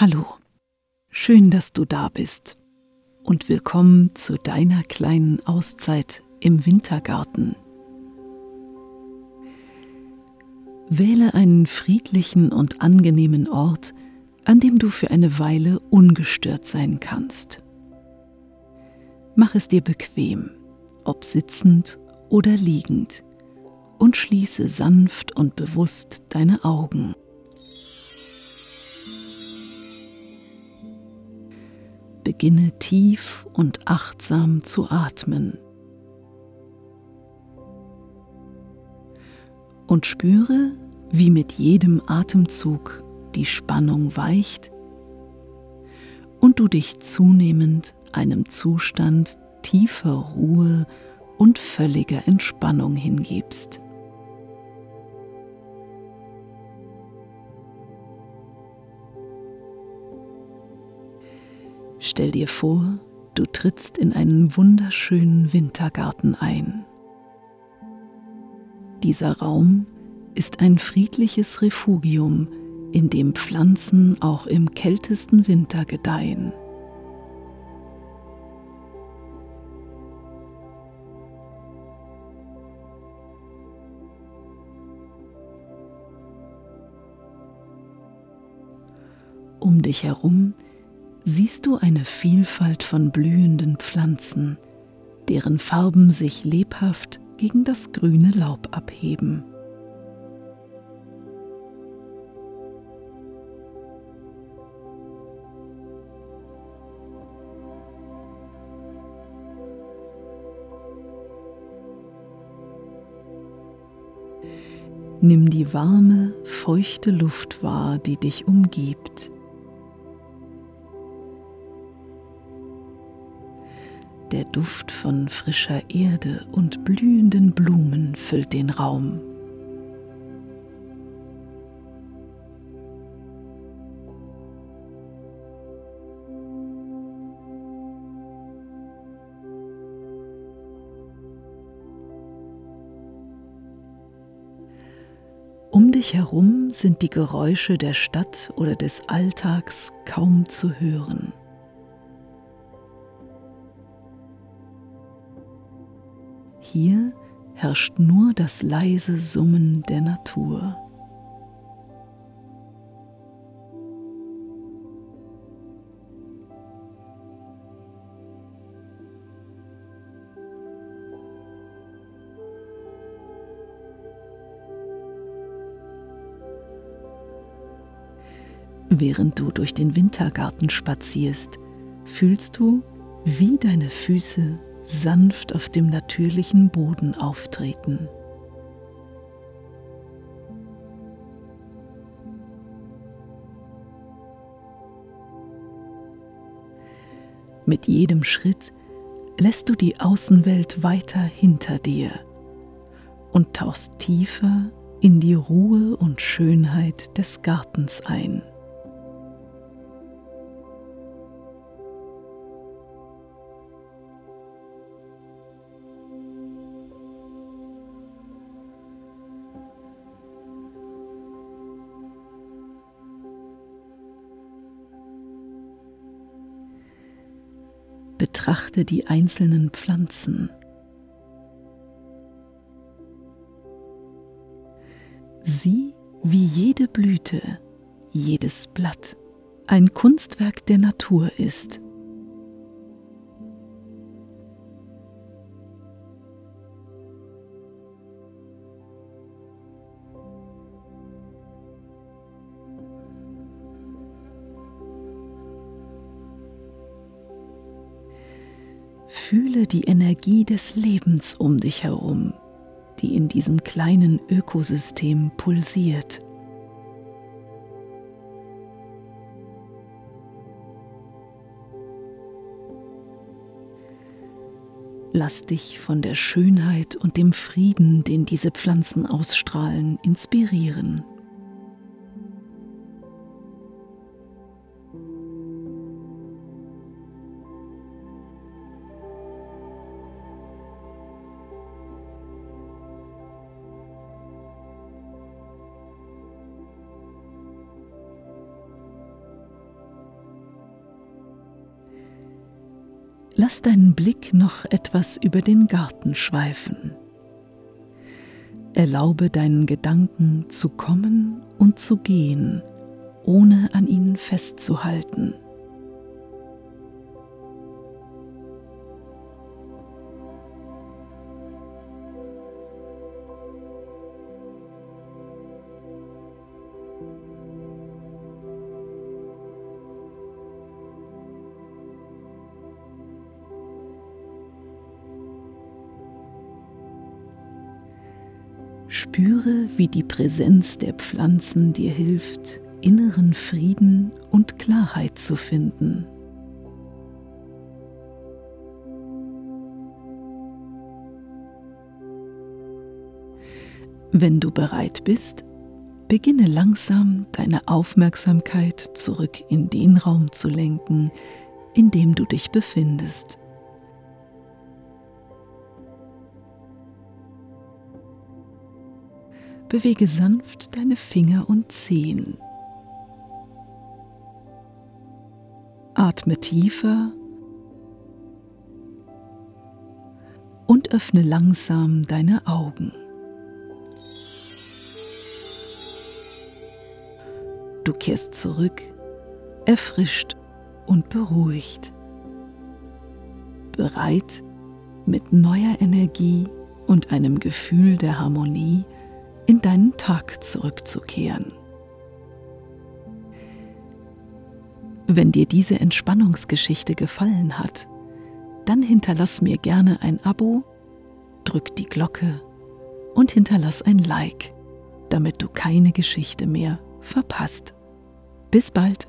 Hallo, schön, dass du da bist und willkommen zu deiner kleinen Auszeit im Wintergarten. Wähle einen friedlichen und angenehmen Ort, an dem du für eine Weile ungestört sein kannst. Mach es dir bequem, ob sitzend oder liegend, und schließe sanft und bewusst deine Augen. Beginne tief und achtsam zu atmen. Und spüre, wie mit jedem Atemzug die Spannung weicht und du dich zunehmend einem Zustand tiefer Ruhe und völliger Entspannung hingibst. Stell dir vor, du trittst in einen wunderschönen Wintergarten ein. Dieser Raum ist ein friedliches Refugium, in dem Pflanzen auch im kältesten Winter gedeihen. Um dich herum siehst du eine Vielfalt von blühenden Pflanzen, deren Farben sich lebhaft gegen das grüne Laub abheben. Nimm die warme, feuchte Luft wahr, die dich umgibt. Der Duft von frischer Erde und blühenden Blumen füllt den Raum. Um dich herum sind die Geräusche der Stadt oder des Alltags kaum zu hören. Hier herrscht nur das leise Summen der Natur. Während du durch den Wintergarten spazierst, fühlst du, wie deine Füße sanft auf dem natürlichen Boden auftreten. Mit jedem Schritt lässt du die Außenwelt weiter hinter dir und tauchst tiefer in die Ruhe und Schönheit des Gartens ein. Betrachte die einzelnen Pflanzen. Sieh, wie jede Blüte, jedes Blatt ein Kunstwerk der Natur ist. Fühle die Energie des Lebens um dich herum, die in diesem kleinen Ökosystem pulsiert. Lass dich von der Schönheit und dem Frieden, den diese Pflanzen ausstrahlen, inspirieren. Lass deinen Blick noch etwas über den Garten schweifen. Erlaube deinen Gedanken zu kommen und zu gehen, ohne an ihnen festzuhalten. Spüre, wie die Präsenz der Pflanzen dir hilft, inneren Frieden und Klarheit zu finden. Wenn du bereit bist, beginne langsam deine Aufmerksamkeit zurück in den Raum zu lenken, in dem du dich befindest. Bewege sanft deine Finger und Zehen. Atme tiefer und öffne langsam deine Augen. Du kehrst zurück, erfrischt und beruhigt, bereit mit neuer Energie und einem Gefühl der Harmonie in deinen Tag zurückzukehren. Wenn dir diese Entspannungsgeschichte gefallen hat, dann hinterlass mir gerne ein Abo, drück die Glocke und hinterlass ein Like, damit du keine Geschichte mehr verpasst. Bis bald!